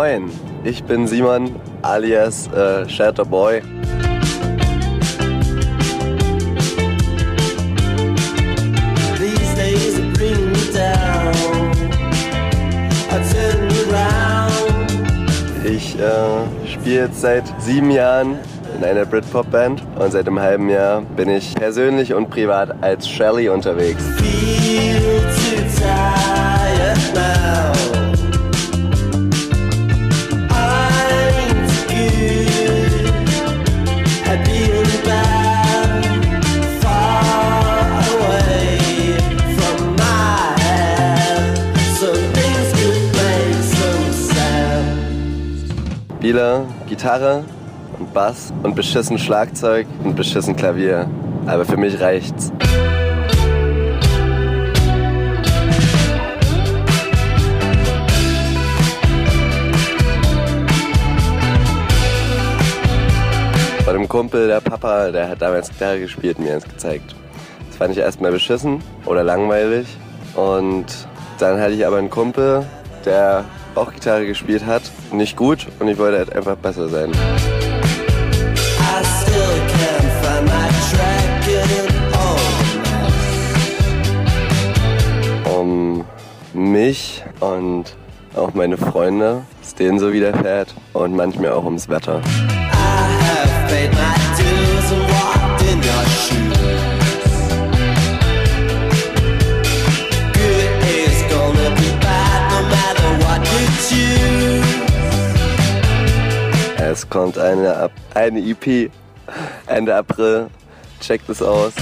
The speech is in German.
Moin, ich bin Simon alias äh, Shatter Boy. These days it bring me down. I turn around. Ich äh, spiele jetzt seit sieben Jahren in einer Britpop-Band und seit einem halben Jahr bin ich persönlich und privat als Shelly unterwegs. Feel too tired now. Spieler, Gitarre und Bass und beschissen Schlagzeug und beschissen Klavier. Aber für mich reicht's. Von dem Kumpel, der Papa, der hat damals Gitarre gespielt und mir das gezeigt. Das fand ich erstmal beschissen oder langweilig. Und dann hatte ich aber einen Kumpel, der auch Gitarre gespielt hat. Nicht gut und ich wollte halt einfach besser sein. Um mich und auch meine Freunde, es denen so widerfährt und manchmal auch ums Wetter. I have paid my dues and walked in your shoes. Kommt eine, eine EP Ende April. Checkt es aus.